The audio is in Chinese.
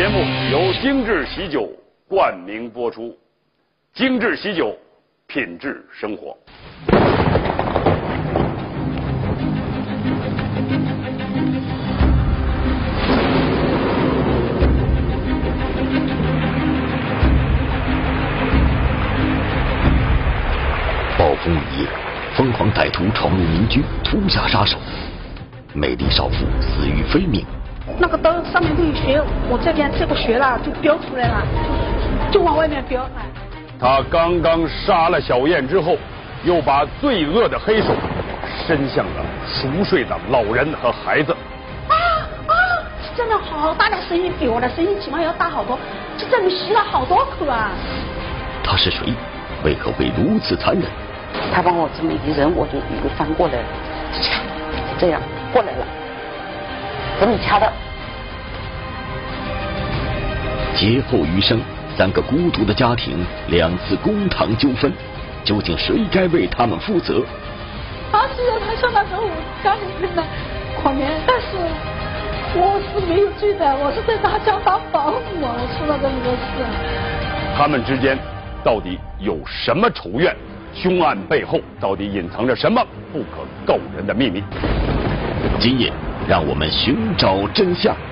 节目由精致喜酒冠名播出，精致喜酒，品质生活。暴风雨夜，疯狂歹徒闯入民居，突下杀手，美丽少妇死于非命。那个灯上面都有血，我这边这个血了就飙出来了，就就往外面飙。哎，他刚刚杀了小燕之后，又把罪恶的黑手伸向了熟睡的老人和孩子。啊啊！真的好大的声音，比我的声音起码要大好多，这这里吸了好多口啊！他是谁？为何会如此残忍？他把我这么一人，我就一个翻过来这样过来了，这么掐的。劫后余生，三个孤独的家庭，两次公堂纠纷，究竟谁该为他们负责？他虽然他说那时候我家里面的可怜，但是我是没有罪的，我是在他家当保姆，我出了这么多事。他们之间到底有什么仇怨？凶案背后到底隐藏着什么不可告人的秘密？今夜，让我们寻找真相。